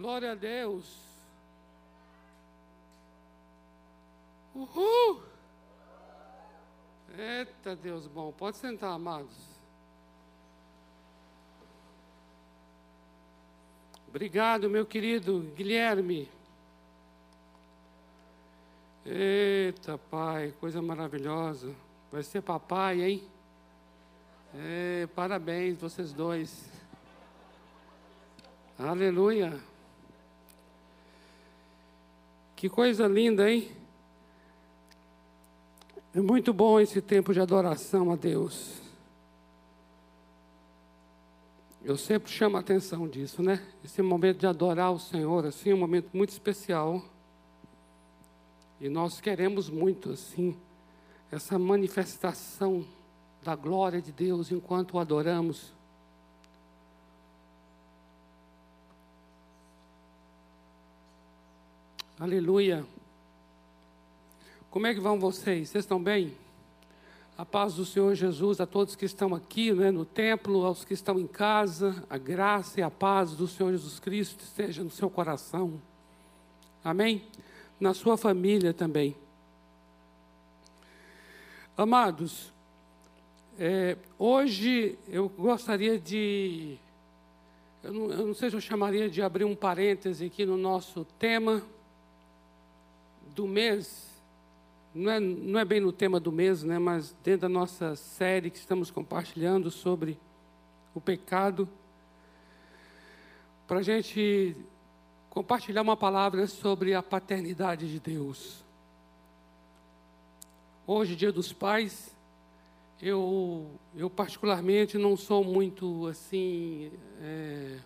Glória a Deus. Uhul. Eita Deus bom. Pode sentar, amados. Obrigado, meu querido Guilherme. Eita, pai, coisa maravilhosa. Vai ser papai, hein? É, parabéns, vocês dois. Aleluia. Que coisa linda, hein? É muito bom esse tempo de adoração a Deus. Eu sempre chamo a atenção disso, né? Esse momento de adorar o Senhor, assim, é um momento muito especial. E nós queremos muito, assim, essa manifestação da glória de Deus enquanto o adoramos. Aleluia. Como é que vão vocês? Vocês estão bem? A paz do Senhor Jesus a todos que estão aqui né, no templo, aos que estão em casa, a graça e a paz do Senhor Jesus Cristo esteja no seu coração. Amém? na sua família também. Amados, é, hoje eu gostaria de. Eu não, eu não sei se eu chamaria de abrir um parêntese aqui no nosso tema do mês. Não é, não é bem no tema do mês, né, mas dentro da nossa série que estamos compartilhando sobre o pecado, para a gente compartilhar uma palavra sobre a paternidade de Deus. Hoje, dia dos pais, eu, eu particularmente não sou muito assim é,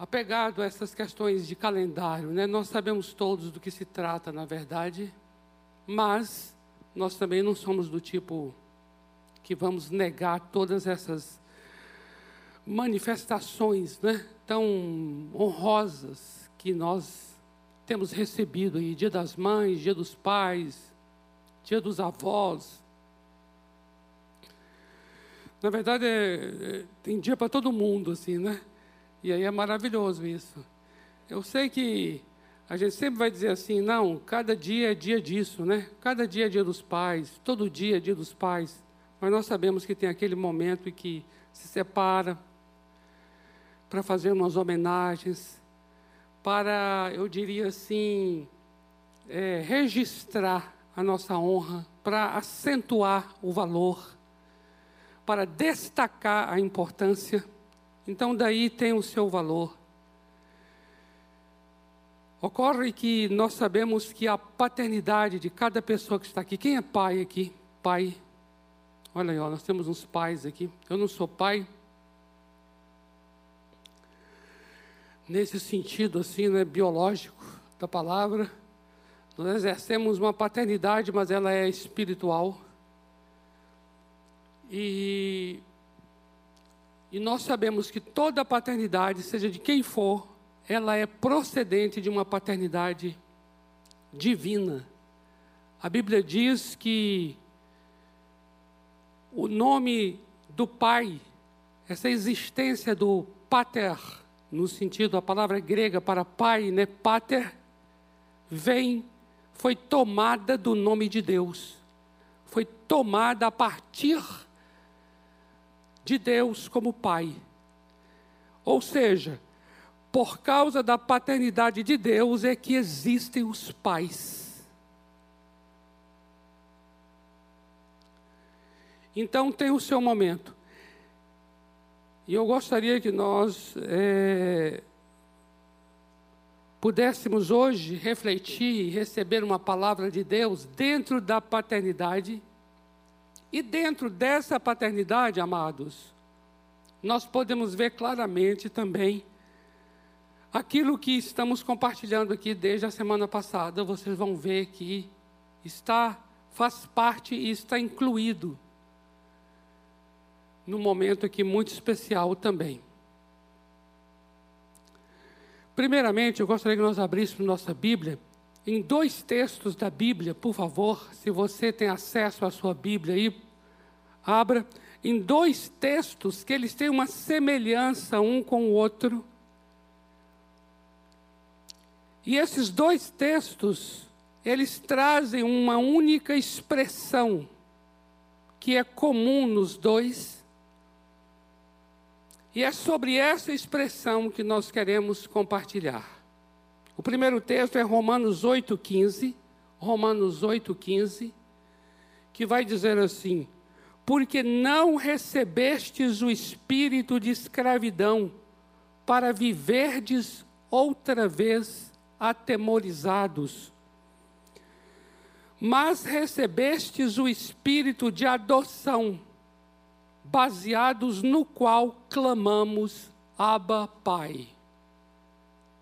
apegado a essas questões de calendário, né? Nós sabemos todos do que se trata, na verdade, mas nós também não somos do tipo que vamos negar todas essas manifestações, né? tão honrosas que nós temos recebido aí, Dia das Mães, Dia dos Pais, Dia dos Avós. Na verdade, é, é, tem dia para todo mundo, assim, né? E aí é maravilhoso isso. Eu sei que a gente sempre vai dizer assim, não, cada dia é dia disso, né? Cada dia é dia dos pais, todo dia é dia dos pais. Mas nós sabemos que tem aquele momento em que se separa, para fazer umas homenagens, para, eu diria assim, é, registrar a nossa honra, para acentuar o valor, para destacar a importância. Então, daí tem o seu valor. Ocorre que nós sabemos que a paternidade de cada pessoa que está aqui, quem é pai aqui? Pai. Olha aí, ó, nós temos uns pais aqui. Eu não sou pai, nesse sentido assim, né, biológico da palavra. Nós exercemos uma paternidade, mas ela é espiritual. E, e nós sabemos que toda paternidade, seja de quem for, ela é procedente de uma paternidade divina. A Bíblia diz que o nome do Pai, essa existência do Pater, no sentido, a palavra grega para pai, né, pater, vem, foi tomada do nome de Deus. Foi tomada a partir de Deus como pai. Ou seja, por causa da paternidade de Deus é que existem os pais. Então tem o seu momento. E eu gostaria que nós é, pudéssemos hoje refletir e receber uma palavra de Deus dentro da paternidade. E dentro dessa paternidade, amados, nós podemos ver claramente também aquilo que estamos compartilhando aqui desde a semana passada. Vocês vão ver que está, faz parte e está incluído num momento aqui muito especial também. Primeiramente, eu gostaria que nós abríssemos nossa Bíblia em dois textos da Bíblia, por favor, se você tem acesso à sua Bíblia aí, abra em dois textos que eles têm uma semelhança um com o outro, E esses dois textos, eles trazem uma única expressão que é comum nos dois. E é sobre essa expressão que nós queremos compartilhar. O primeiro texto é Romanos 8,15. Romanos 8,15, que vai dizer assim: Porque não recebestes o espírito de escravidão, para viverdes outra vez atemorizados, mas recebestes o espírito de adoção, baseados no qual clamamos Abba Pai.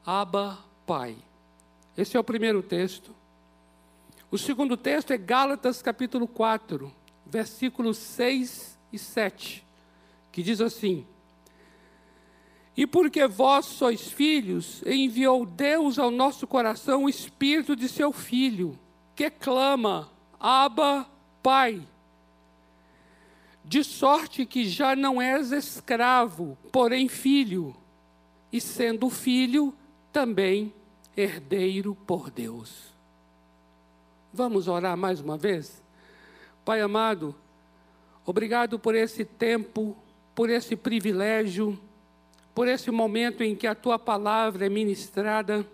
Abba Pai. Esse é o primeiro texto. O segundo texto é Gálatas capítulo 4, versículos 6 e 7, que diz assim: E porque vós sois filhos, enviou Deus ao nosso coração o espírito de seu filho, que clama: Abba, Pai. De sorte que já não és escravo, porém filho, e sendo filho, também herdeiro por Deus. Vamos orar mais uma vez? Pai amado, obrigado por esse tempo, por esse privilégio, por esse momento em que a tua palavra é ministrada.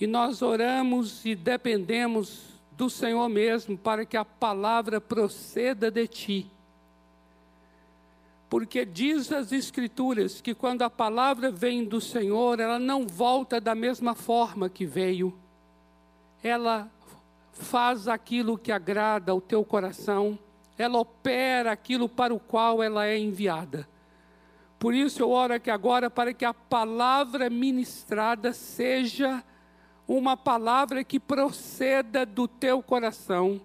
E nós oramos e dependemos do Senhor mesmo para que a palavra proceda de ti porque diz as Escrituras que quando a palavra vem do Senhor, ela não volta da mesma forma que veio, ela faz aquilo que agrada ao teu coração, ela opera aquilo para o qual ela é enviada. Por isso eu oro aqui agora para que a palavra ministrada seja uma palavra que proceda do teu coração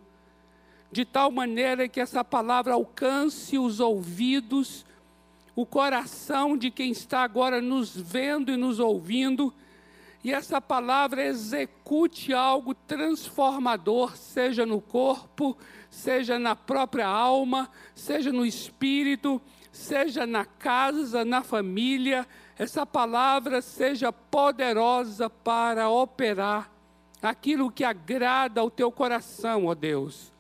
de tal maneira que essa palavra alcance os ouvidos, o coração de quem está agora nos vendo e nos ouvindo, e essa palavra execute algo transformador, seja no corpo, seja na própria alma, seja no espírito, seja na casa, na família, essa palavra seja poderosa para operar aquilo que agrada ao teu coração, ó Deus.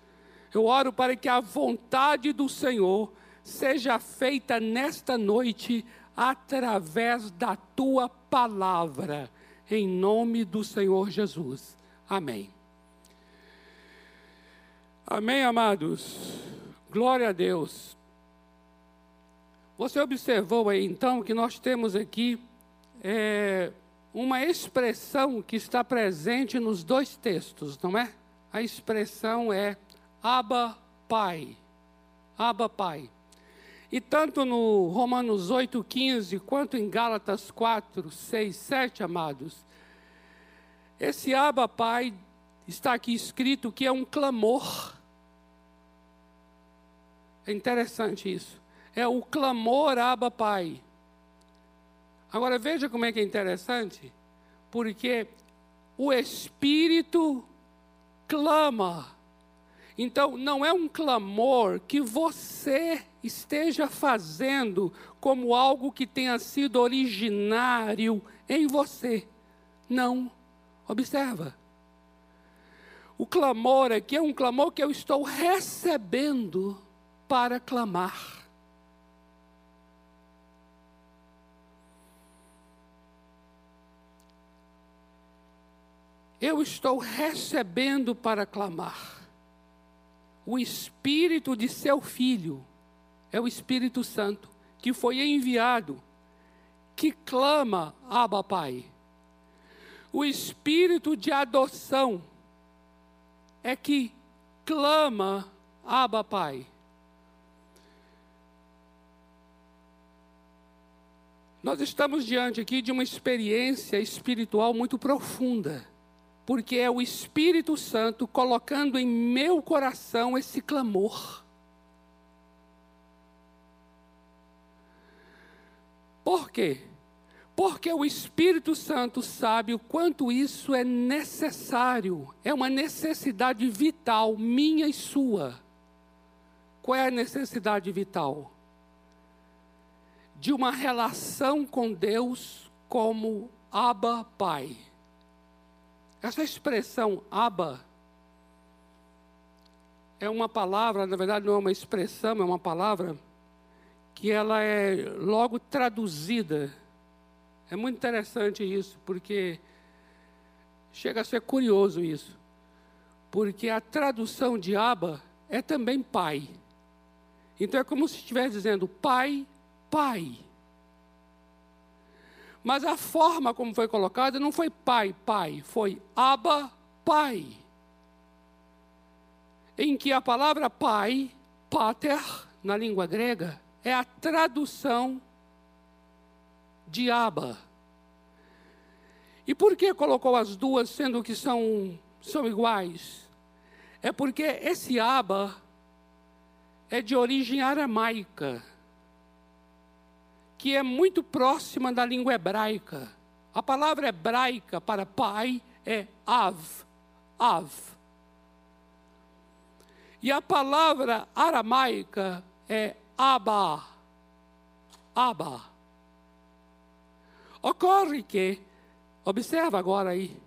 Eu oro para que a vontade do Senhor seja feita nesta noite através da tua palavra, em nome do Senhor Jesus. Amém. Amém, amados. Glória a Deus. Você observou aí então que nós temos aqui é, uma expressão que está presente nos dois textos, não é? A expressão é Abba Pai. Abba Pai. E tanto no Romanos 8,15 quanto em Gálatas 4, 6, 7, amados, esse Abba Pai está aqui escrito que é um clamor. É interessante isso. É o clamor Abba Pai. Agora veja como é que é interessante, porque o Espírito clama então, não é um clamor que você esteja fazendo como algo que tenha sido originário em você. Não. Observa. O clamor aqui é um clamor que eu estou recebendo para clamar. Eu estou recebendo para clamar o espírito de seu filho, é o Espírito Santo, que foi enviado, que clama, Abba Pai. O espírito de adoção é que clama, Abba Pai. Nós estamos diante aqui de uma experiência espiritual muito profunda porque é o Espírito Santo colocando em meu coração esse clamor. Por quê? Porque o Espírito Santo sabe o quanto isso é necessário, é uma necessidade vital, minha e sua. Qual é a necessidade vital? De uma relação com Deus como Abba Pai Essa expressão aba é uma palavra, na verdade não é uma expressão, é uma palavra que ela é logo traduzida. É muito interessante isso, porque chega a ser curioso isso. Porque a tradução de aba é também pai. Então é como se estivesse dizendo pai, pai. Mas a forma como foi colocada não foi pai, pai, foi aba, pai. Em que a palavra pai, pater, na língua grega, é a tradução de aba. E por que colocou as duas, sendo que são, são iguais? É porque esse aba é de origem aramaica, que é muito próxima da língua hebraica. A palavra hebraica para pai é av, av. E a palavra aramaica é aba, aba. Ocorre que, observa agora aí,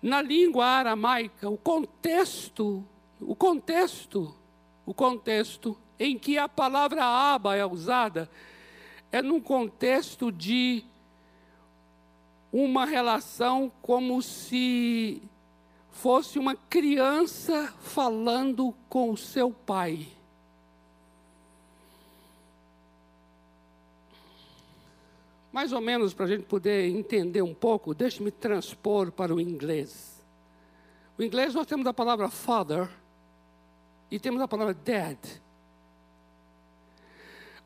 na língua aramaica, o contexto, o contexto o contexto em que a palavra aba é usada é num contexto de uma relação como se fosse uma criança falando com o seu pai. Mais ou menos para a gente poder entender um pouco, deixe-me transpor para o inglês. O inglês nós temos a palavra father, e temos a palavra dad.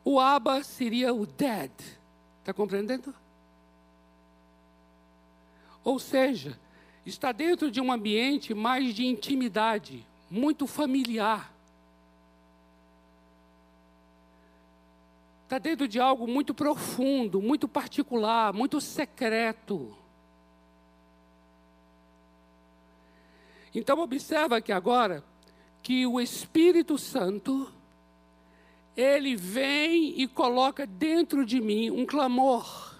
O Abba seria o dad. Está compreendendo? Ou seja, está dentro de um ambiente mais de intimidade, muito familiar. Está dentro de algo muito profundo, muito particular, muito secreto. Então observa que agora que o Espírito Santo ele vem e coloca dentro de mim um clamor.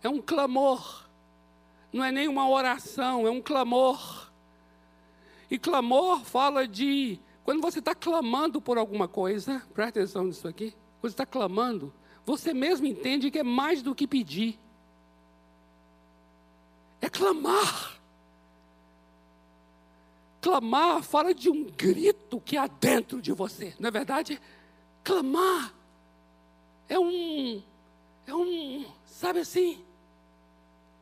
É um clamor. Não é nem uma oração, é um clamor. E clamor fala de quando você está clamando por alguma coisa, presta atenção nisso aqui. Quando você está clamando, você mesmo entende que é mais do que pedir. É clamar. Clamar fala de um grito que há dentro de você, não é verdade? Clamar é um, é um, sabe assim,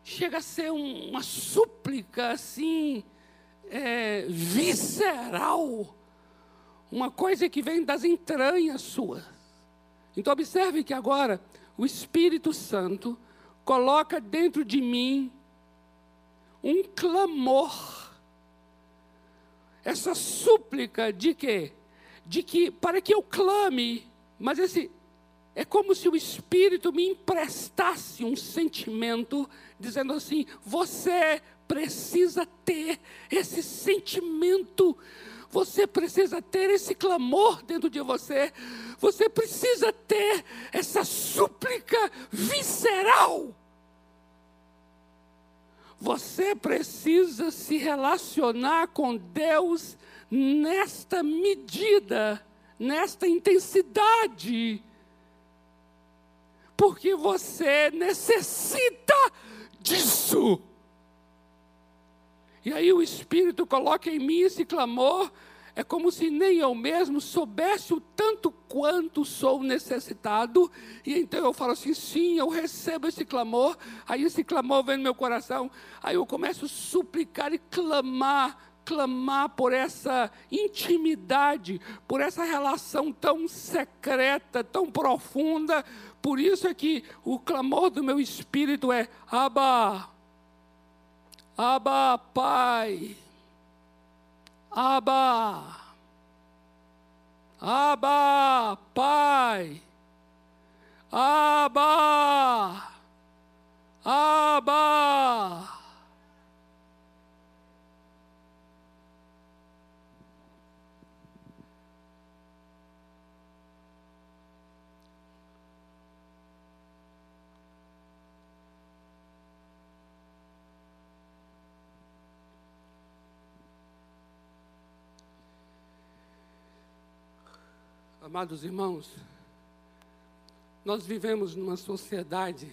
chega a ser um, uma súplica assim, é, visceral, uma coisa que vem das entranhas suas. Então, observe que agora o Espírito Santo coloca dentro de mim um clamor essa súplica de quê? De que, para que eu clame, mas esse, é como se o Espírito me emprestasse um sentimento, dizendo assim: você precisa ter esse sentimento, você precisa ter esse clamor dentro de você, você precisa ter essa súplica visceral. Você precisa se relacionar com Deus nesta medida, nesta intensidade, porque você necessita disso. E aí o Espírito coloca em mim esse clamor é como se nem eu mesmo soubesse o tanto quanto sou necessitado. E então eu falo assim: sim, eu recebo esse clamor. Aí esse clamor vem no meu coração. Aí eu começo a suplicar e clamar clamar por essa intimidade, por essa relação tão secreta, tão profunda. Por isso é que o clamor do meu espírito é: Abba, Abba, Pai. Abba. Abba, Pai. Abba. Abba. Amados irmãos, nós vivemos numa sociedade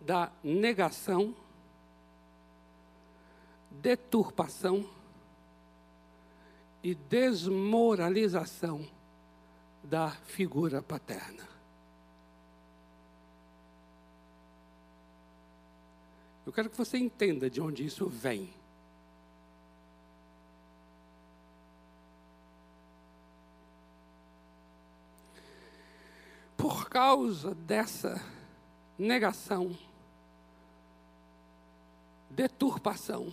da negação, deturpação e desmoralização da figura paterna. Eu quero que você entenda de onde isso vem. Por causa dessa negação, deturpação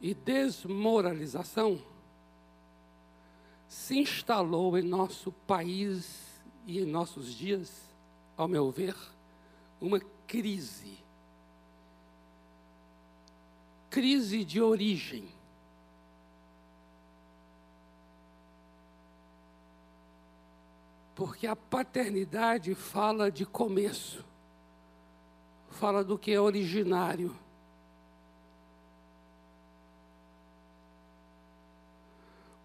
e desmoralização, se instalou em nosso país e em nossos dias, ao meu ver, uma crise. Crise de origem. Porque a paternidade fala de começo, fala do que é originário.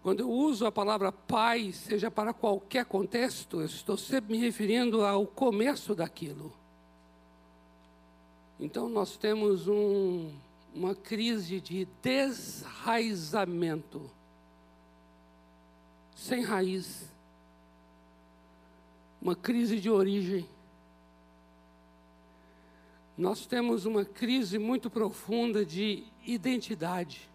Quando eu uso a palavra pai, seja para qualquer contexto, eu estou sempre me referindo ao começo daquilo. Então nós temos um, uma crise de desraizamento, sem raiz, uma crise de origem. Nós temos uma crise muito profunda de identidade.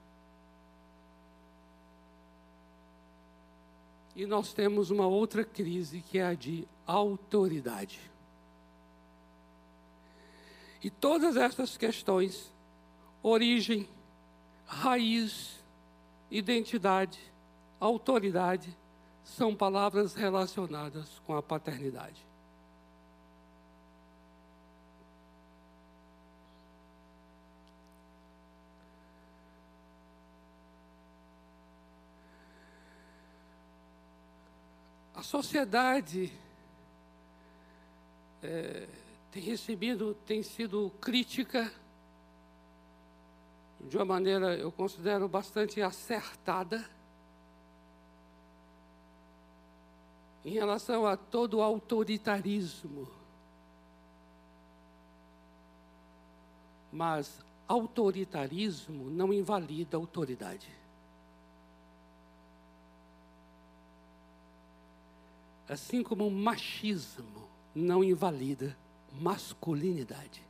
E nós temos uma outra crise que é a de autoridade. E todas essas questões, origem, raiz, identidade, autoridade, são palavras relacionadas com a paternidade. A sociedade é, tem recebido, tem sido crítica de uma maneira, eu considero, bastante acertada em relação a todo autoritarismo. Mas autoritarismo não invalida autoridade. Assim como machismo não invalida masculinidade.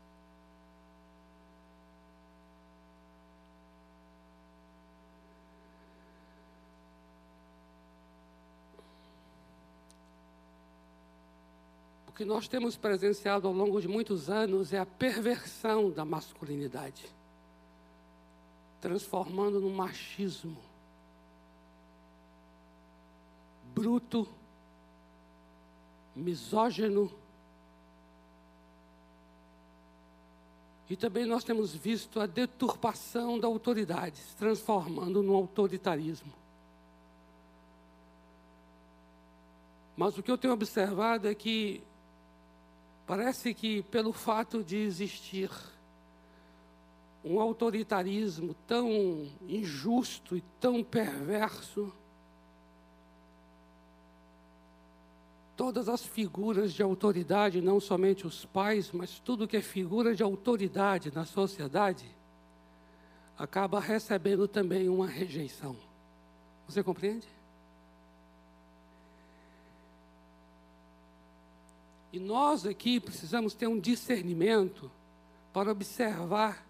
O que nós temos presenciado ao longo de muitos anos é a perversão da masculinidade, transformando no machismo bruto, misógino. E também nós temos visto a deturpação da autoridade, se transformando no autoritarismo. Mas o que eu tenho observado é que Parece que pelo fato de existir um autoritarismo tão injusto e tão perverso, todas as figuras de autoridade, não somente os pais, mas tudo que é figura de autoridade na sociedade, acaba recebendo também uma rejeição. Você compreende? E nós aqui precisamos ter um discernimento para observar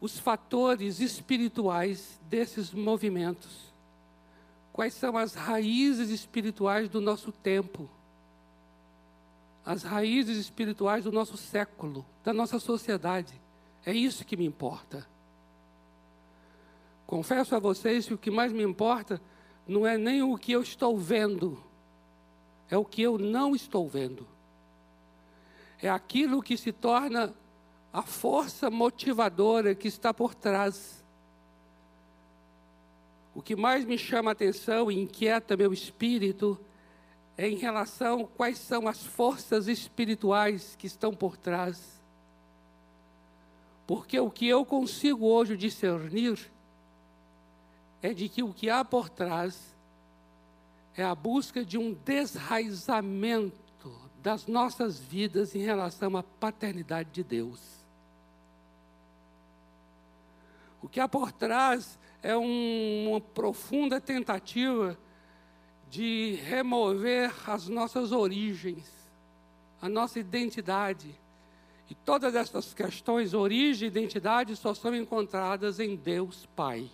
os fatores espirituais desses movimentos. Quais são as raízes espirituais do nosso tempo? As raízes espirituais do nosso século, da nossa sociedade. É isso que me importa. Confesso a vocês que o que mais me importa não é nem o que eu estou vendo, é o que eu não estou vendo é aquilo que se torna a força motivadora que está por trás. O que mais me chama a atenção e inquieta meu espírito é em relação a quais são as forças espirituais que estão por trás. Porque o que eu consigo hoje discernir é de que o que há por trás é a busca de um desraizamento das nossas vidas em relação à paternidade de Deus. O que há por trás é um, uma profunda tentativa de remover as nossas origens, a nossa identidade. E todas essas questões, origem e identidade, só são encontradas em Deus Pai.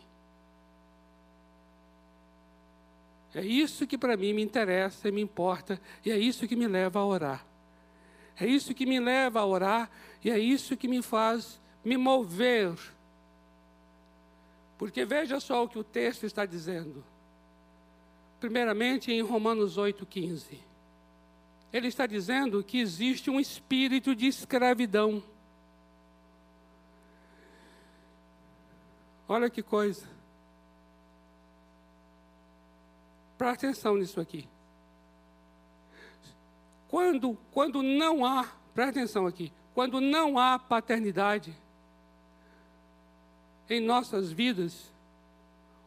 É isso que para mim me interessa e me importa, e é isso que me leva a orar. É isso que me leva a orar, e é isso que me faz me mover. Porque veja só o que o texto está dizendo. Primeiramente em Romanos 8,15. Ele está dizendo que existe um espírito de escravidão. Olha que coisa. Presta atenção nisso aqui. Quando, quando não há, presta atenção aqui, quando não há paternidade em nossas vidas,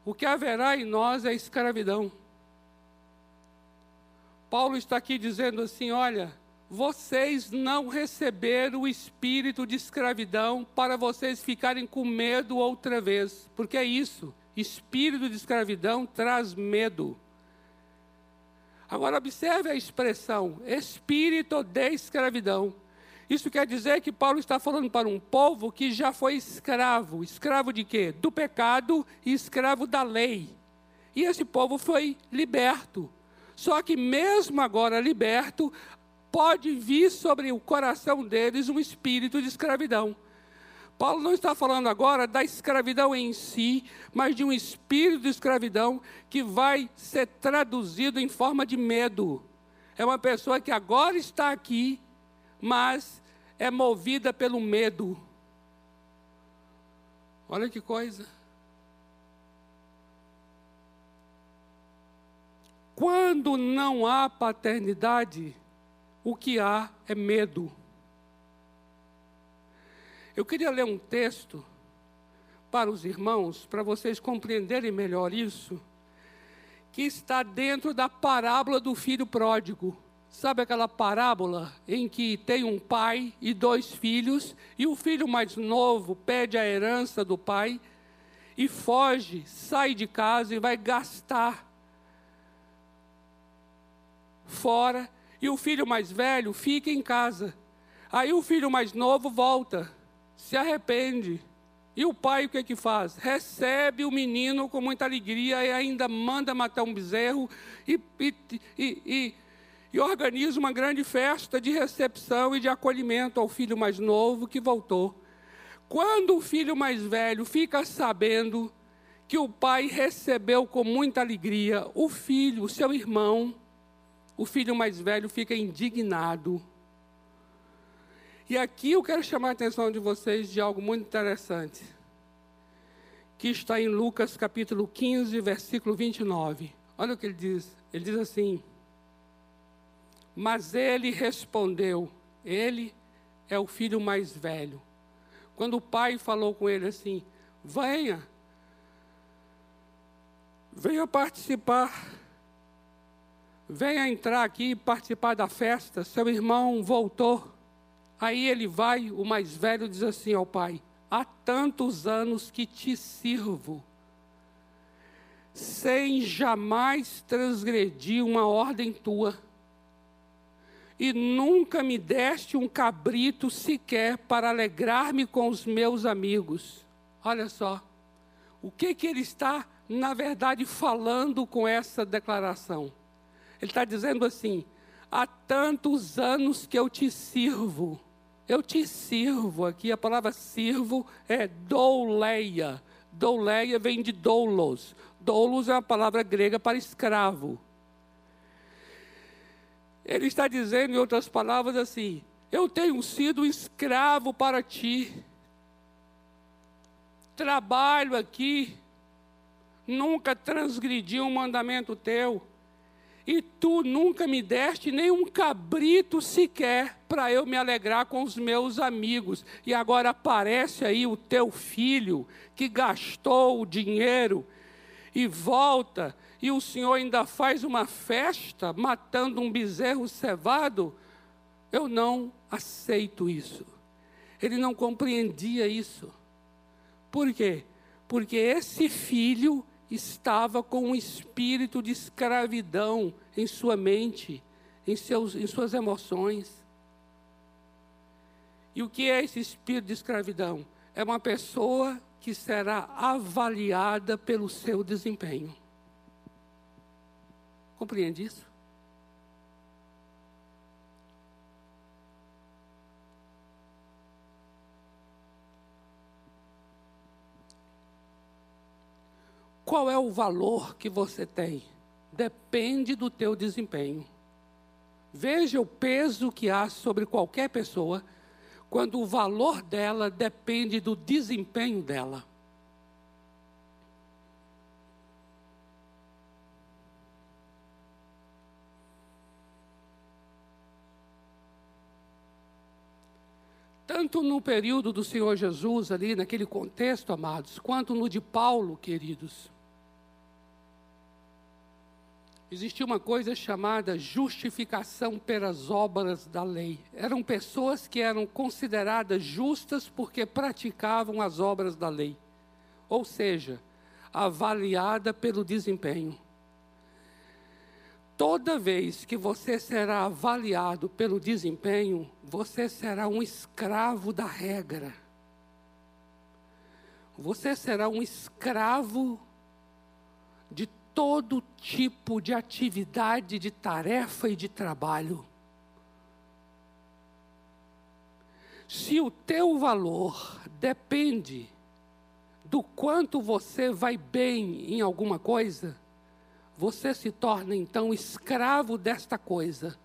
o que haverá em nós é escravidão. Paulo está aqui dizendo assim: olha, vocês não receberam o espírito de escravidão para vocês ficarem com medo outra vez, porque é isso, espírito de escravidão traz medo. Agora, observe a expressão espírito de escravidão. Isso quer dizer que Paulo está falando para um povo que já foi escravo. Escravo de quê? Do pecado e escravo da lei. E esse povo foi liberto. Só que, mesmo agora liberto, pode vir sobre o coração deles um espírito de escravidão. Paulo não está falando agora da escravidão em si, mas de um espírito de escravidão que vai ser traduzido em forma de medo. É uma pessoa que agora está aqui, mas é movida pelo medo. Olha que coisa. Quando não há paternidade, o que há é medo. Eu queria ler um texto para os irmãos, para vocês compreenderem melhor isso, que está dentro da parábola do filho pródigo. Sabe aquela parábola em que tem um pai e dois filhos, e o filho mais novo pede a herança do pai e foge, sai de casa e vai gastar fora, e o filho mais velho fica em casa. Aí o filho mais novo volta se arrepende. E o pai o que é que faz? Recebe o menino com muita alegria e ainda manda matar um bezerro e, e, e, e, organiza uma grande festa de recepção e de acolhimento ao filho mais novo que voltou. Quando o filho mais velho fica sabendo que o pai recebeu com muita alegria o filho, o seu irmão, o filho mais velho fica indignado e aqui eu quero chamar a atenção de vocês de algo muito interessante, que está em Lucas capítulo 15, versículo 29. Olha o que ele diz. Ele diz assim: Mas ele respondeu, ele é o filho mais velho. Quando o pai falou com ele assim: Venha, venha participar, venha entrar aqui e participar da festa. Seu irmão voltou. Aí ele vai, o mais velho diz assim ao pai: Há tantos anos que te sirvo, sem jamais transgredir uma ordem tua, e nunca me deste um cabrito sequer para alegrar-me com os meus amigos. Olha só, o que, que ele está, na verdade, falando com essa declaração? Ele está dizendo assim: há tantos anos que eu te sirvo eu te sirvo aqui, a palavra sirvo é douleia. Douleia vem de doulos. Doulos é uma palavra grega para escravo. Ele está dizendo, em outras palavras, assim: Eu tenho sido escravo para ti. Trabalho aqui, nunca transgredi um mandamento teu. E tu nunca me deste nem um cabrito sequer para eu me alegrar com os meus amigos. E agora aparece aí o teu filho que gastou o dinheiro e volta, e o Senhor ainda faz uma festa matando um bezerro cevado. Eu não aceito isso. Ele não compreendia isso. Por quê? Porque esse filho estava com um espírito de escravidão em sua mente, em, seus, em suas emoções. E o que é esse espírito de escravidão? É uma pessoa que será avaliada pelo seu desempenho. Compreende isso? Qual é o valor que você tem? Depende do teu desempenho. Veja o peso que há sobre qualquer pessoa quando o valor dela depende do desempenho dela. Tanto no período do Senhor Jesus, ali naquele contexto, amados, quanto no de Paulo, queridos. Existia uma coisa chamada justificação pelas obras da lei. Eram pessoas que eram consideradas justas porque praticavam as obras da lei. Ou seja, avaliada pelo desempenho. Toda vez que você será avaliado pelo desempenho, você será um escravo da regra. Você será um escravo de todo tipo de atividade, de tarefa e de trabalho. Se o teu valor depende do quanto você vai bem em alguma coisa, você se torna então escravo desta coisa.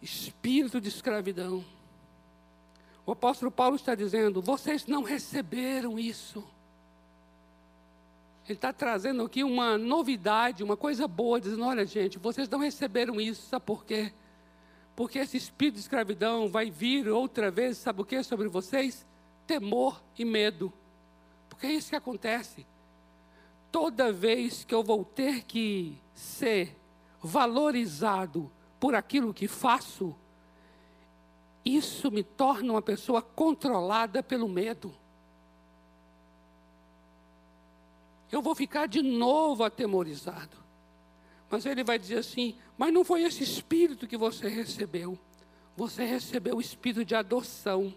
Espírito de escravidão. O apóstolo Paulo está dizendo: vocês não receberam isso. Ele está trazendo aqui uma novidade, uma coisa boa, dizendo: olha, gente, vocês não receberam isso, sabe por quê? Porque esse espírito de escravidão vai vir outra vez, sabe o que sobre vocês? Temor e medo. Porque é isso que acontece. Toda vez que eu vou ter que ser valorizado por aquilo que faço, isso me torna uma pessoa controlada pelo medo. Eu vou ficar de novo atemorizado. Mas ele vai dizer assim: Mas não foi esse espírito que você recebeu. Você recebeu o espírito de adoção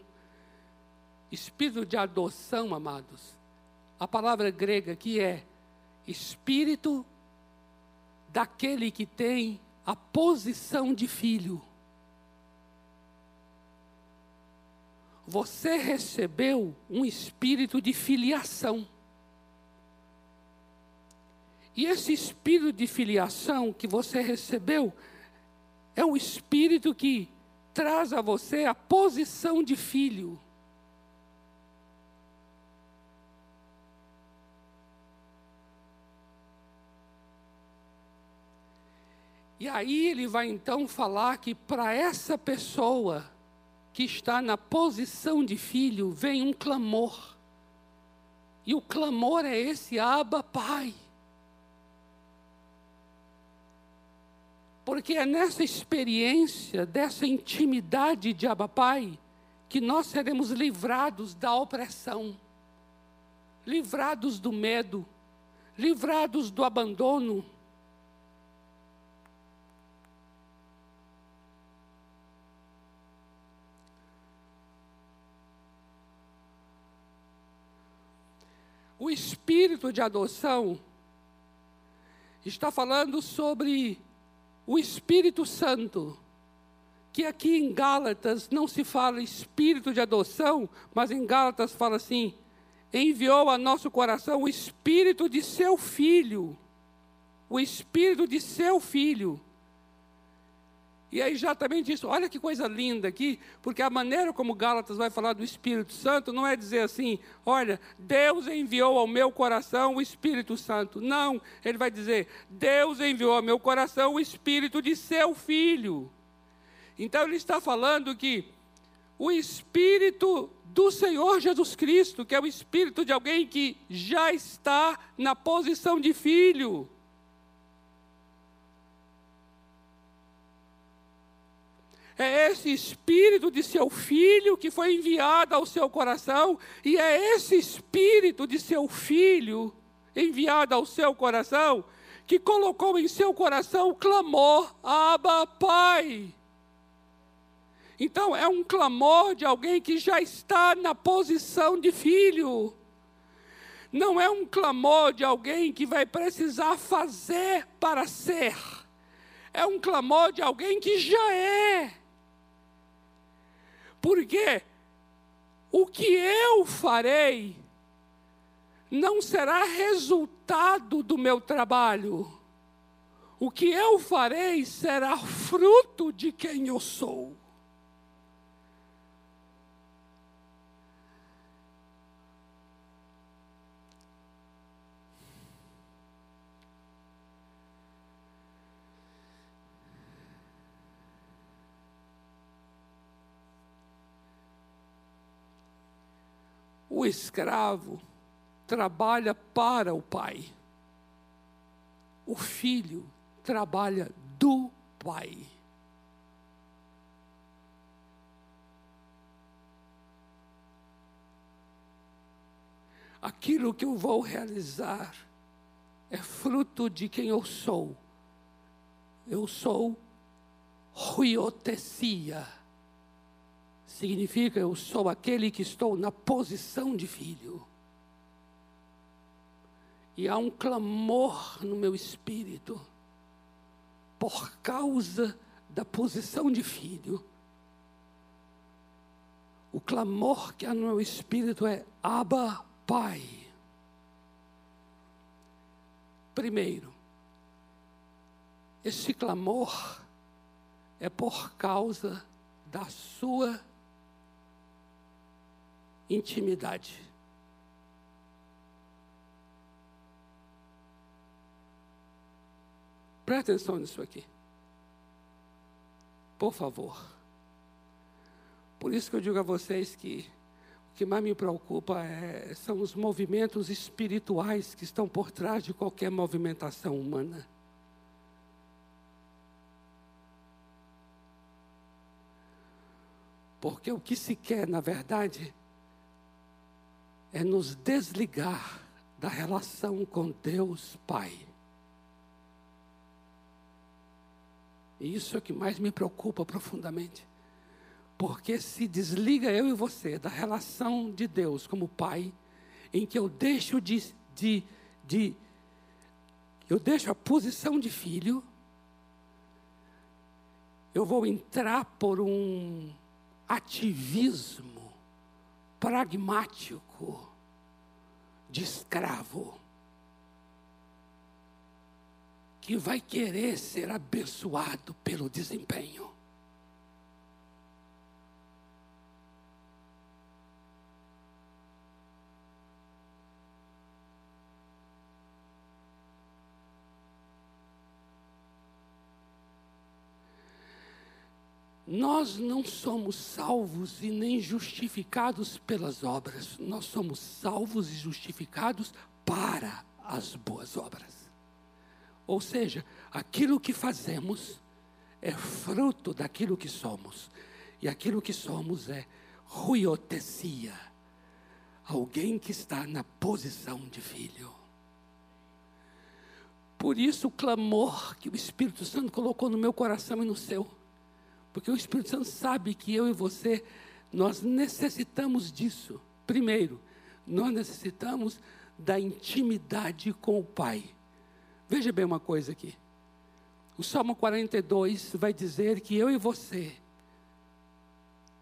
espírito de adoção, amados. A palavra grega aqui é espírito daquele que tem a posição de filho. Você recebeu um espírito de filiação. E esse espírito de filiação que você recebeu é um espírito que traz a você a posição de filho. E aí ele vai então falar que para essa pessoa que está na posição de filho vem um clamor. E o clamor é esse: Aba, Pai. Porque é nessa experiência, dessa intimidade de Abba Pai, que nós seremos livrados da opressão, livrados do medo, livrados do abandono, O espírito de adoção está falando sobre o Espírito Santo, que aqui em Gálatas não se fala espírito de adoção, mas em Gálatas fala assim: enviou a nosso coração o espírito de seu filho, o espírito de seu filho. E é exatamente isso. Olha que coisa linda aqui, porque a maneira como Gálatas vai falar do Espírito Santo não é dizer assim: olha, Deus enviou ao meu coração o Espírito Santo. Não, ele vai dizer: Deus enviou ao meu coração o Espírito de seu filho. Então ele está falando que o Espírito do Senhor Jesus Cristo, que é o Espírito de alguém que já está na posição de filho, É esse espírito de seu filho que foi enviado ao seu coração, e é esse espírito de seu filho enviado ao seu coração que colocou em seu coração o clamor: Abba, Pai. Então, é um clamor de alguém que já está na posição de filho. Não é um clamor de alguém que vai precisar fazer para ser. É um clamor de alguém que já é. Porque o que eu farei não será resultado do meu trabalho. O que eu farei será fruto de quem eu sou. O escravo trabalha para o pai. O filho trabalha do pai. Aquilo que eu vou realizar é fruto de quem eu sou. Eu sou ruiotecia significa eu sou aquele que estou na posição de filho. E há um clamor no meu espírito por causa da posição de filho. O clamor que há no meu espírito é Abba, Pai. Primeiro, esse clamor é por causa da sua intimidade. Preste atenção nisso aqui. Por favor. Por isso que eu digo a vocês que o que mais me preocupa é, são os movimentos espirituais que estão por trás de qualquer movimentação humana. Porque o que se quer, na verdade, é nos desligar da relação com Deus Pai. E isso é o que mais me preocupa profundamente. Porque se desliga eu e você da relação de Deus como Pai, em que eu deixo de, de, de eu deixo a posição de filho, eu vou entrar por um ativismo pragmático de escravo que vai querer ser abençoado pelo desempenho. Nós não somos salvos e nem justificados pelas obras, nós somos salvos e justificados para as boas obras. Ou seja, aquilo que fazemos é fruto daquilo que somos, e aquilo que somos é ruiotecia, alguém que está na posição de filho. Por isso o clamor que o Espírito Santo colocou no meu coração e no seu porque o Espírito Santo sabe que eu e você, nós necessitamos disso. Primeiro, nós necessitamos da intimidade com o Pai. Veja bem uma coisa aqui. O Salmo 42 vai dizer que eu e você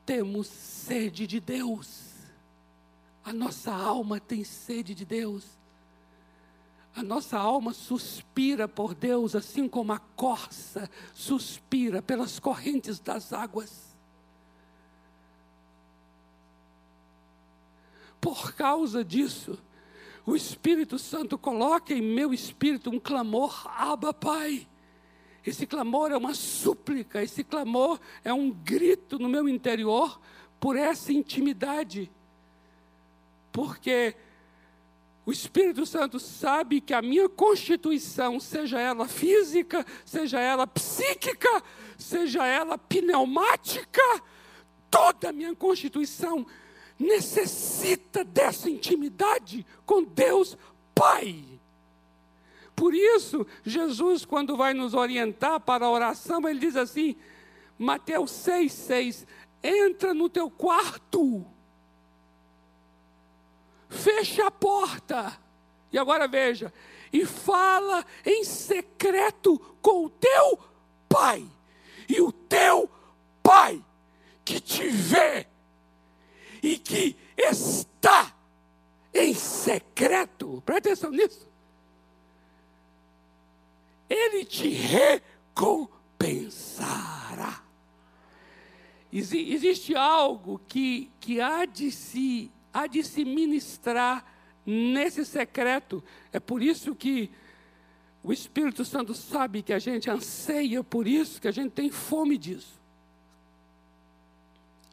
temos sede de Deus. A nossa alma tem sede de Deus. A nossa alma suspira por Deus, assim como a corça suspira pelas correntes das águas. Por causa disso, o Espírito Santo coloca em meu espírito um clamor, Abba Pai. Esse clamor é uma súplica, esse clamor é um grito no meu interior por essa intimidade. Porque o Espírito Santo sabe que a minha constituição, seja ela física, seja ela psíquica, seja ela pneumática, toda a minha constituição necessita dessa intimidade com Deus Pai. Por isso, Jesus, quando vai nos orientar para a oração, ele diz assim, Mateus 6, 6, entra no teu quarto, fecha a porta, e agora veja, e fala em secreto com o teu pai, e o teu pai que te vê e que está em secreto, presta atenção nisso, ele te recompensará. Existe algo que, que há, de se, há de se ministrar nesse secreto. É por isso que o Espírito Santo sabe que a gente anseia por isso, que a gente tem fome disso.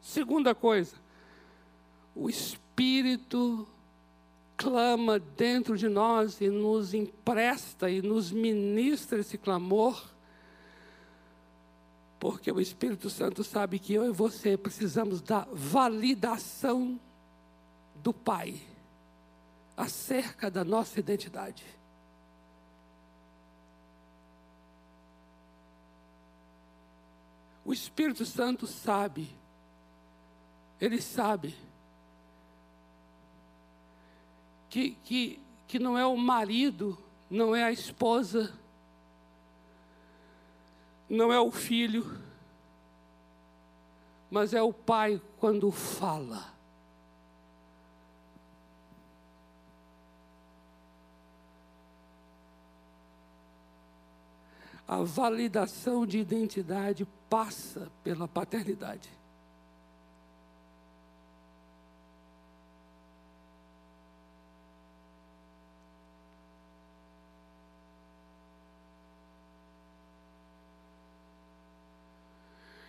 Segunda coisa, o Espírito clama dentro de nós e nos empresta e nos ministra esse clamor, porque o Espírito Santo sabe que eu e você precisamos da validação do Pai acerca da nossa identidade. O Espírito Santo sabe, ele sabe que, que, que não é o marido, não é a esposa, não é o filho, mas é o pai quando fala. A validação de identidade passa pela paternidade.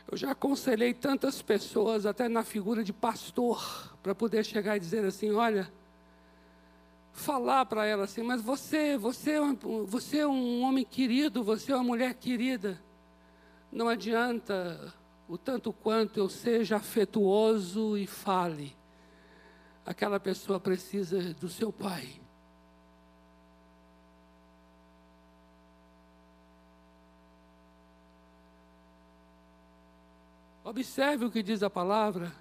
Eu já aconselhei tantas pessoas, até na figura de pastor, para poder chegar e dizer assim: olha, falar para ela assim, mas você, você, é você é um homem querido, você é uma mulher querida. Não adianta o tanto quanto eu seja afetuoso e fale. Aquela pessoa precisa do seu pai. Observe o que diz a palavra.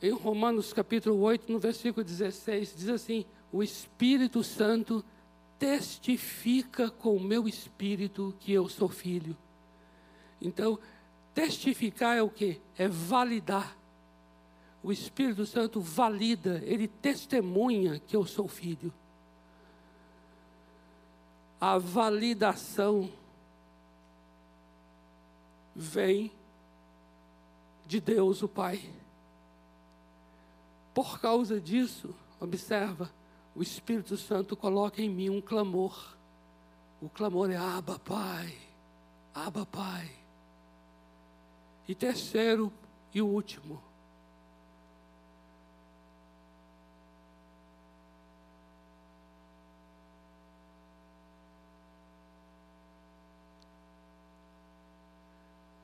Em Romanos capítulo 8, no versículo 16, diz assim: O Espírito Santo testifica com o meu espírito que eu sou filho. Então, testificar é o que? É validar. O Espírito Santo valida, ele testemunha que eu sou filho. A validação vem de Deus o Pai. Por causa disso, observa, o Espírito Santo coloca em mim um clamor. O clamor é Abba Pai, Abba Pai. E terceiro e último,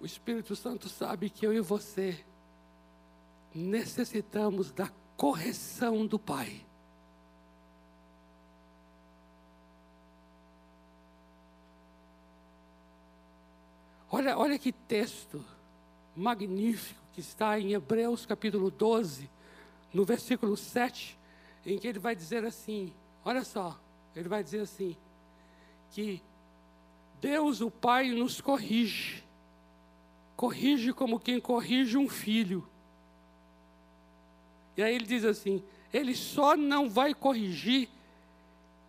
O Espírito Santo sabe que eu e você necessitamos da correção do Pai. Olha, olha que texto magnífico que está em Hebreus capítulo 12, no versículo 7, em que ele vai dizer assim: olha só, ele vai dizer assim, que Deus o Pai nos corrige corrige como quem corrige um filho. E aí ele diz assim: ele só não vai corrigir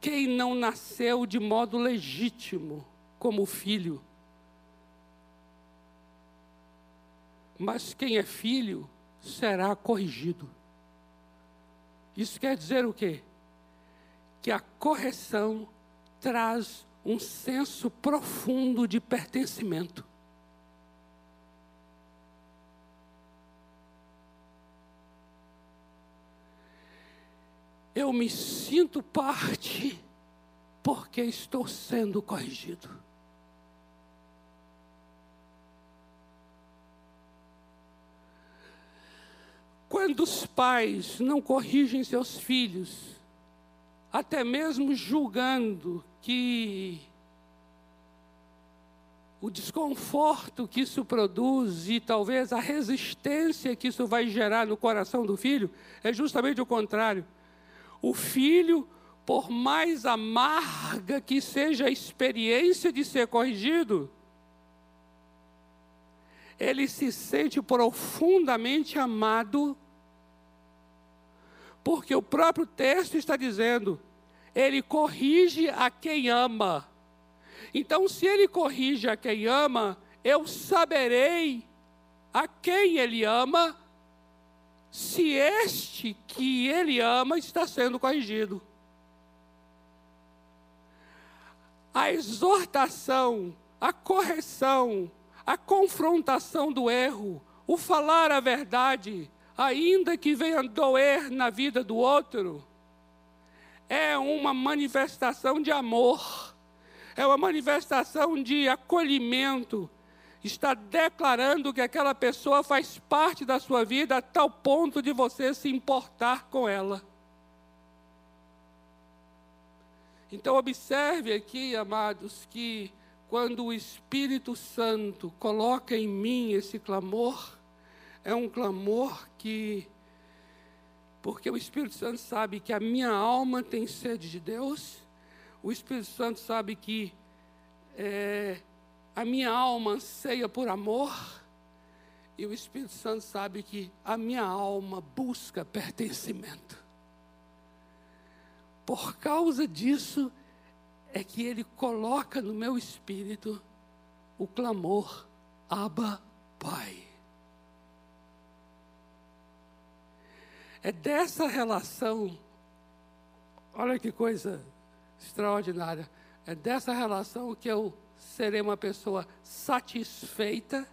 quem não nasceu de modo legítimo como filho. Mas quem é filho será corrigido. Isso quer dizer o quê? Que a correção traz um senso profundo de pertencimento. Eu me sinto parte porque estou sendo corrigido. Quando os pais não corrigem seus filhos, até mesmo julgando que o desconforto que isso produz e talvez a resistência que isso vai gerar no coração do filho, é justamente o contrário. O filho, por mais amarga que seja a experiência de ser corrigido, ele se sente profundamente amado, porque o próprio texto está dizendo: ele corrige a quem ama. Então, se ele corrige a quem ama, eu saberei a quem ele ama se este que ele ama está sendo corrigido. A exortação, a correção, a confrontação do erro, o falar a verdade, ainda que venha doer na vida do outro, é uma manifestação de amor, é uma manifestação de acolhimento, está declarando que aquela pessoa faz parte da sua vida a tal ponto de você se importar com ela. Então, observe aqui, amados, que quando o Espírito Santo coloca em mim esse clamor, é um clamor que, porque o Espírito Santo sabe que a minha alma tem sede de Deus, o Espírito Santo sabe que é, a minha alma anseia por amor, e o Espírito Santo sabe que a minha alma busca pertencimento. Por causa disso, é que Ele coloca no meu espírito o clamor: Abba, Pai. É dessa relação, olha que coisa extraordinária, é dessa relação que eu serei uma pessoa satisfeita,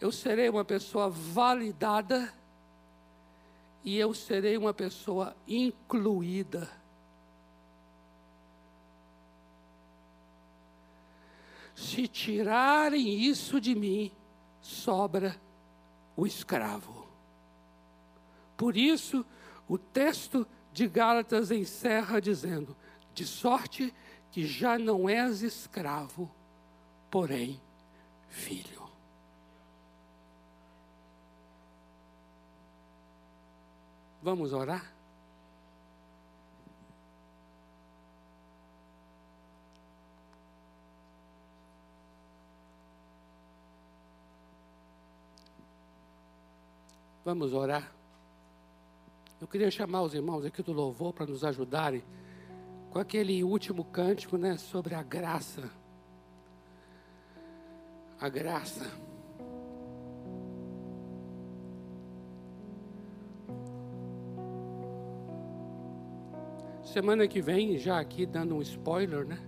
eu serei uma pessoa validada e eu serei uma pessoa incluída. Se tirarem isso de mim, sobra o escravo. Por isso, o texto de Gálatas encerra dizendo: de sorte que já não és escravo, porém filho. Vamos orar? Vamos orar. Eu queria chamar os irmãos aqui do louvor para nos ajudarem com aquele último cântico, né, sobre a graça. A graça. Semana que vem, já aqui dando um spoiler, né?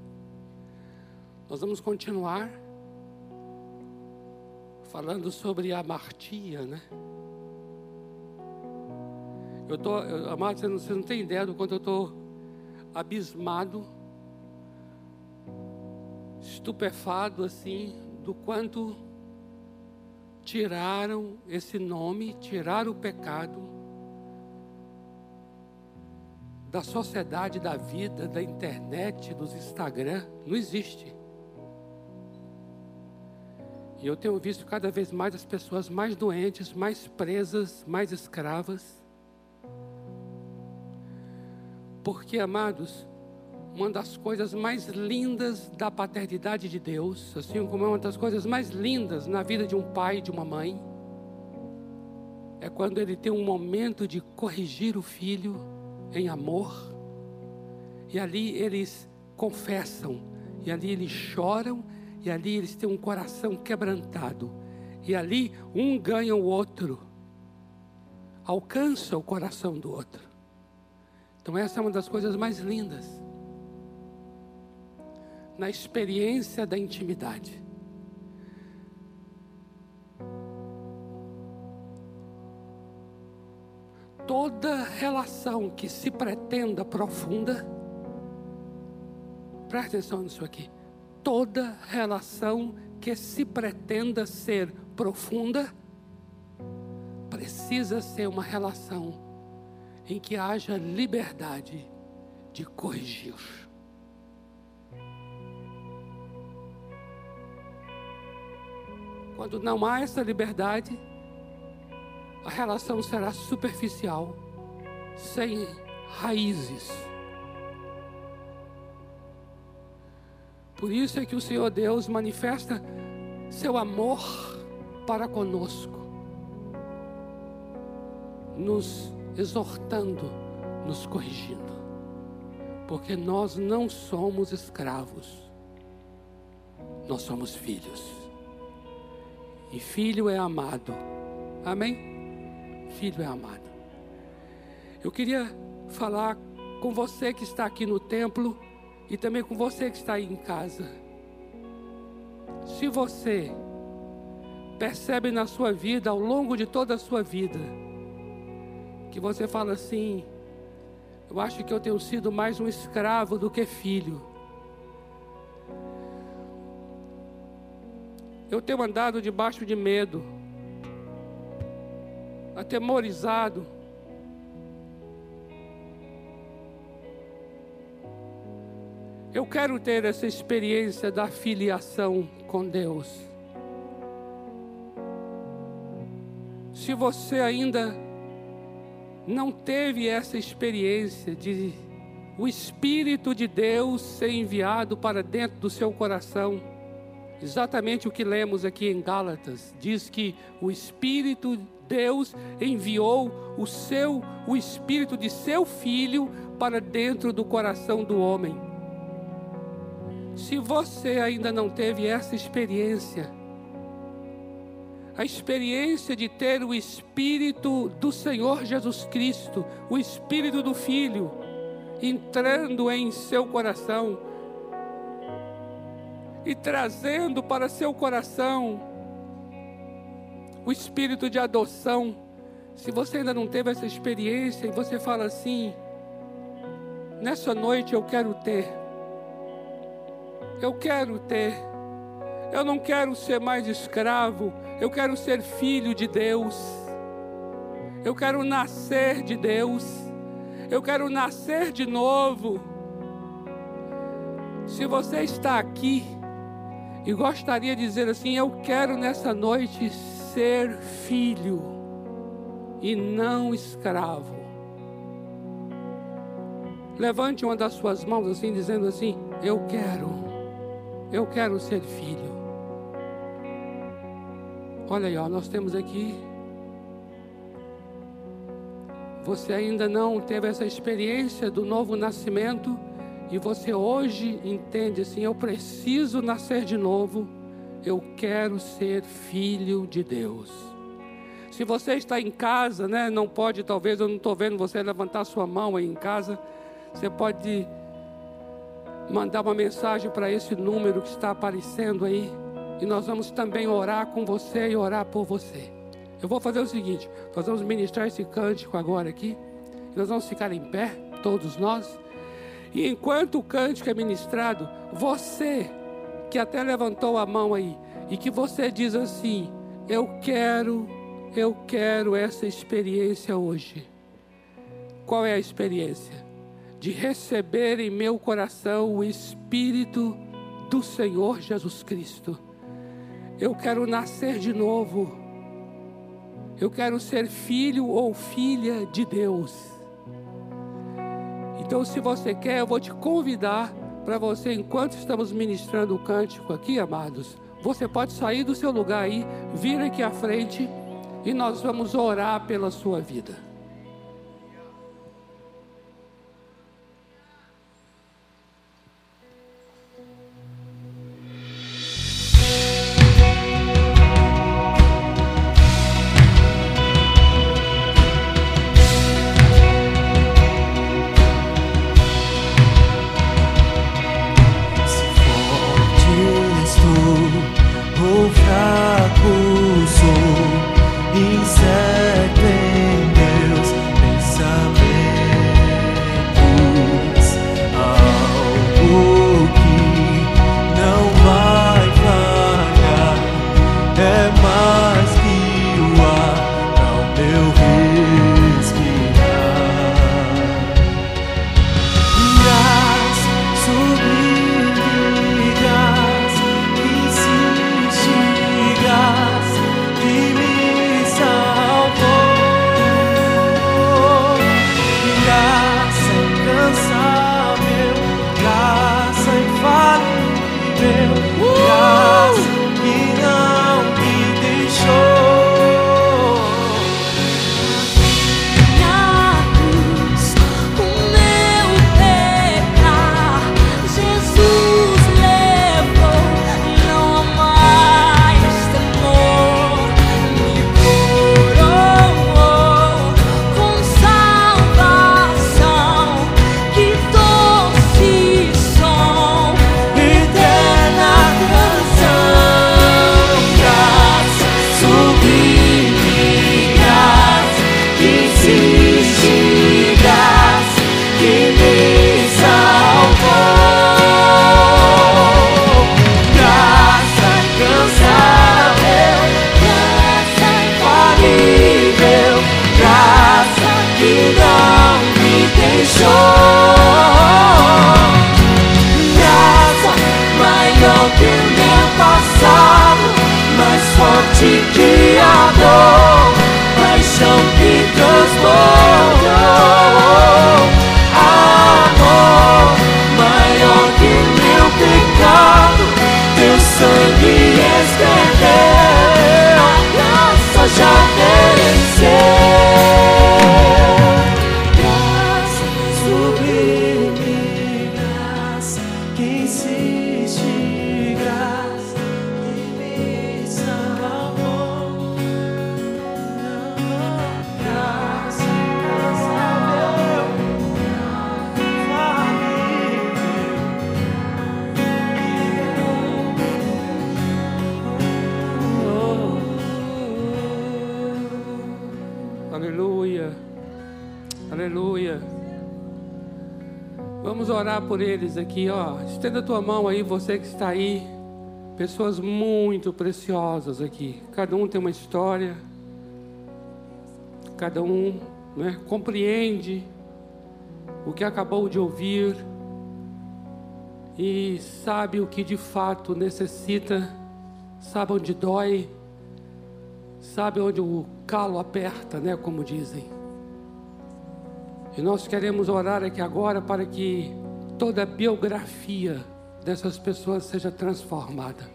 Nós vamos continuar falando sobre a martia, né? Eu tô, eu, amado, você não, você não tem ideia do quanto eu estou abismado, estupefado assim, do quanto tiraram esse nome, tiraram o pecado da sociedade, da vida, da internet, dos Instagram, não existe. E eu tenho visto cada vez mais as pessoas mais doentes, mais presas, mais escravas. Porque, amados, uma das coisas mais lindas da paternidade de Deus, assim como é uma das coisas mais lindas na vida de um pai e de uma mãe, é quando ele tem um momento de corrigir o filho em amor, e ali eles confessam, e ali eles choram, e ali eles têm um coração quebrantado, e ali um ganha o outro, alcança o coração do outro. Então, essa é uma das coisas mais lindas na experiência da intimidade. Toda relação que se pretenda profunda, preste atenção nisso aqui. Toda relação que se pretenda ser profunda, precisa ser uma relação em que haja liberdade de corrigir. Quando não há essa liberdade, a relação será superficial, sem raízes. Por isso é que o Senhor Deus manifesta seu amor para conosco, nos exortando, nos corrigindo, porque nós não somos escravos, nós somos filhos, e filho é amado, amém? filho é amado. Eu queria falar com você que está aqui no templo e também com você que está aí em casa. Se você percebe na sua vida, ao longo de toda a sua vida, que você fala assim: eu acho que eu tenho sido mais um escravo do que filho. Eu tenho andado debaixo de medo atemorizado. Eu quero ter essa experiência da filiação com Deus. Se você ainda não teve essa experiência de o Espírito de Deus ser enviado para dentro do seu coração, exatamente o que lemos aqui em Gálatas, diz que o Espírito Deus enviou o seu o espírito de seu filho para dentro do coração do homem. Se você ainda não teve essa experiência, a experiência de ter o espírito do Senhor Jesus Cristo, o espírito do filho entrando em seu coração e trazendo para seu coração o espírito de adoção. Se você ainda não teve essa experiência e você fala assim, nessa noite eu quero ter, eu quero ter, eu não quero ser mais escravo, eu quero ser filho de Deus, eu quero nascer de Deus, eu quero nascer de novo. Se você está aqui e gostaria de dizer assim, eu quero nessa noite ser filho e não escravo. Levante uma das suas mãos assim, dizendo assim: Eu quero, eu quero ser filho. Olha aí, ó, nós temos aqui. Você ainda não teve essa experiência do novo nascimento e você hoje entende assim: eu preciso nascer de novo eu quero ser filho de Deus. Se você está em casa, né, não pode, talvez eu não estou vendo você levantar sua mão aí em casa, você pode mandar uma mensagem para esse número que está aparecendo aí, e nós vamos também orar com você e orar por você. Eu vou fazer o seguinte: nós vamos ministrar esse cântico agora aqui, nós vamos ficar em pé, todos nós, e enquanto o cântico é ministrado, você que até levantou a mão aí e que você diz assim: Eu quero, eu quero essa experiência hoje. Qual é a experiência? De receber em meu coração o Espírito do Senhor Jesus Cristo. Eu quero nascer de novo. Eu quero ser filho ou filha de Deus. Então, se você quer, eu vou te convidar para você, enquanto estamos ministrando o cântico aqui, amados, você pode sair do seu lugar aí, vir aqui à frente e nós vamos orar pela sua vida. Estenda a tua mão aí, você que está aí. Pessoas muito preciosas aqui. Cada um tem uma história. Cada um né, compreende o que acabou de ouvir e sabe o que de fato necessita, sabe onde dói, sabe onde o calo aperta, né, como dizem. E nós queremos orar aqui agora para que toda biografia dessas pessoas seja transformada,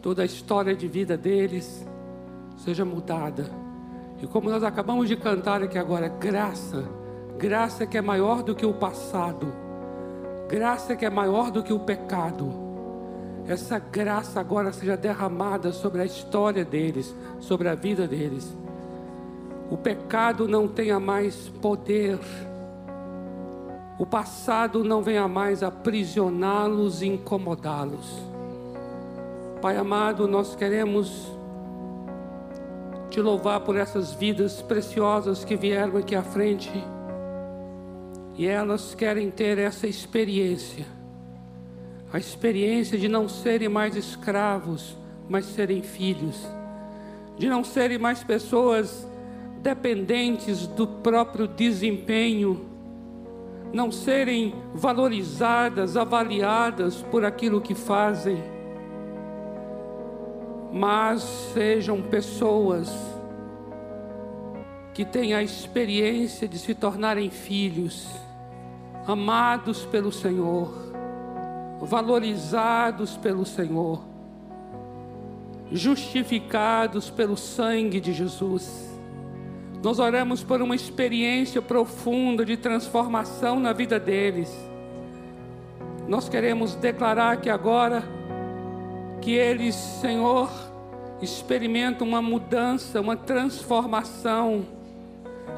toda a história de vida deles seja mudada. E como nós acabamos de cantar aqui agora, graça, graça que é maior do que o passado, graça que é maior do que o pecado. Essa graça agora seja derramada sobre a história deles, sobre a vida deles. O pecado não tenha mais poder o passado não venha mais aprisioná-los e incomodá-los. Pai amado, nós queremos te louvar por essas vidas preciosas que vieram aqui à frente. E elas querem ter essa experiência. A experiência de não serem mais escravos, mas serem filhos, de não serem mais pessoas dependentes do próprio desempenho não serem valorizadas, avaliadas por aquilo que fazem, mas sejam pessoas que têm a experiência de se tornarem filhos, amados pelo Senhor, valorizados pelo Senhor, justificados pelo sangue de Jesus nós oramos por uma experiência profunda de transformação na vida deles. Nós queremos declarar que agora que eles, Senhor, experimentam uma mudança, uma transformação.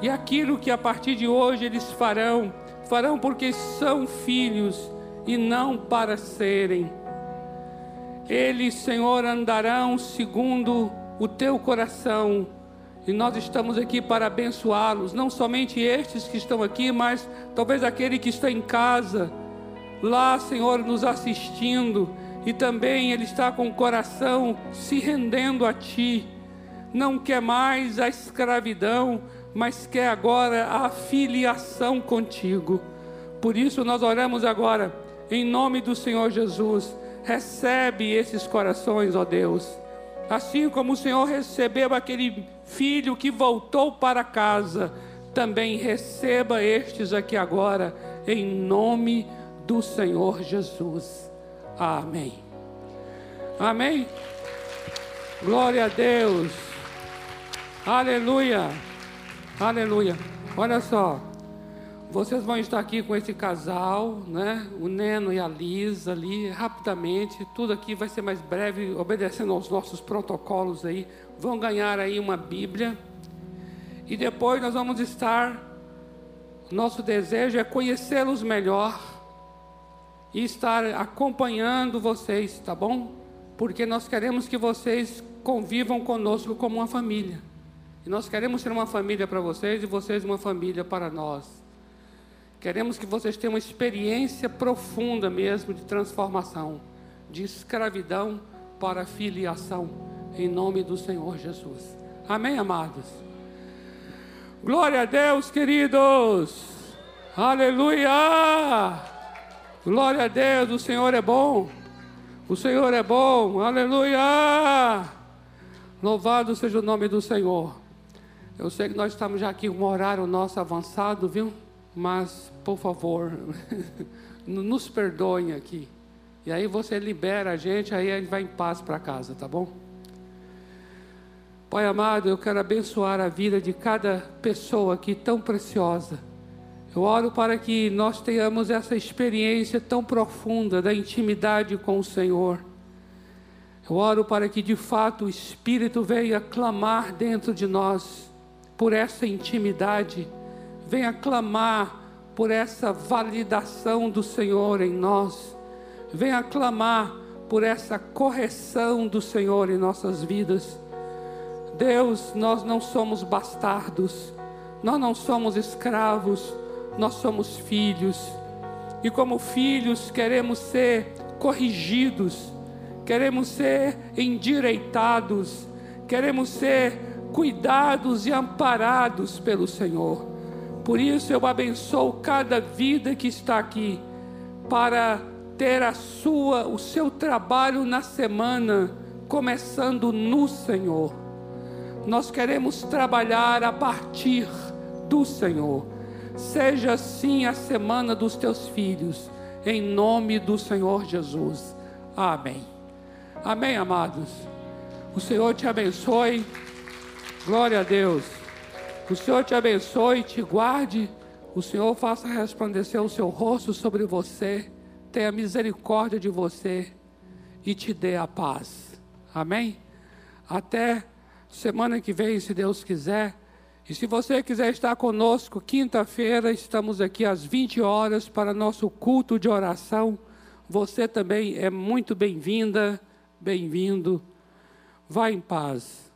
E aquilo que a partir de hoje eles farão, farão porque são filhos e não para serem. Eles, Senhor, andarão segundo o teu coração e nós estamos aqui para abençoá-los, não somente estes que estão aqui, mas talvez aquele que está em casa, lá, Senhor, nos assistindo, e também ele está com o coração se rendendo a Ti, não quer mais a escravidão, mas quer agora a filiação contigo. Por isso nós oramos agora, em nome do Senhor Jesus, recebe esses corações, ó Deus. Assim como o Senhor recebeu aquele filho que voltou para casa, também receba estes aqui agora, em nome do Senhor Jesus. Amém. Amém? Glória a Deus. Aleluia. Aleluia. Olha só. Vocês vão estar aqui com esse casal, né? O Neno e a Lisa ali, rapidamente. Tudo aqui vai ser mais breve, obedecendo aos nossos protocolos aí. Vão ganhar aí uma Bíblia. E depois nós vamos estar. Nosso desejo é conhecê-los melhor e estar acompanhando vocês, tá bom? Porque nós queremos que vocês convivam conosco como uma família. E nós queremos ser uma família para vocês e vocês uma família para nós. Queremos que vocês tenham uma experiência profunda mesmo de transformação, de escravidão para filiação, em nome do Senhor Jesus. Amém, amados? Glória a Deus, queridos! Aleluia! Glória a Deus, o Senhor é bom. O Senhor é bom. Aleluia! Louvado seja o nome do Senhor. Eu sei que nós estamos já aqui com um horário nosso avançado, viu? mas por favor, nos perdoem aqui. E aí você libera a gente, aí a gente vai em paz para casa, tá bom? Pai amado, eu quero abençoar a vida de cada pessoa aqui tão preciosa. Eu oro para que nós tenhamos essa experiência tão profunda da intimidade com o Senhor. Eu oro para que de fato o Espírito venha clamar dentro de nós por essa intimidade venha clamar por essa validação do Senhor em nós, venha clamar por essa correção do Senhor em nossas vidas. Deus, nós não somos bastardos, nós não somos escravos, nós somos filhos. E como filhos queremos ser corrigidos, queremos ser endireitados, queremos ser cuidados e amparados pelo Senhor. Por isso eu abençoo cada vida que está aqui para ter a sua, o seu trabalho na semana começando no Senhor. Nós queremos trabalhar a partir do Senhor. Seja assim a semana dos teus filhos, em nome do Senhor Jesus. Amém. Amém, amados. O Senhor te abençoe. Glória a Deus. O Senhor te abençoe, te guarde. O Senhor faça resplandecer o seu rosto sobre você, tenha misericórdia de você e te dê a paz. Amém? Até semana que vem, se Deus quiser. E se você quiser estar conosco, quinta-feira, estamos aqui às 20 horas para nosso culto de oração. Você também é muito bem-vinda, bem-vindo. Vá em paz.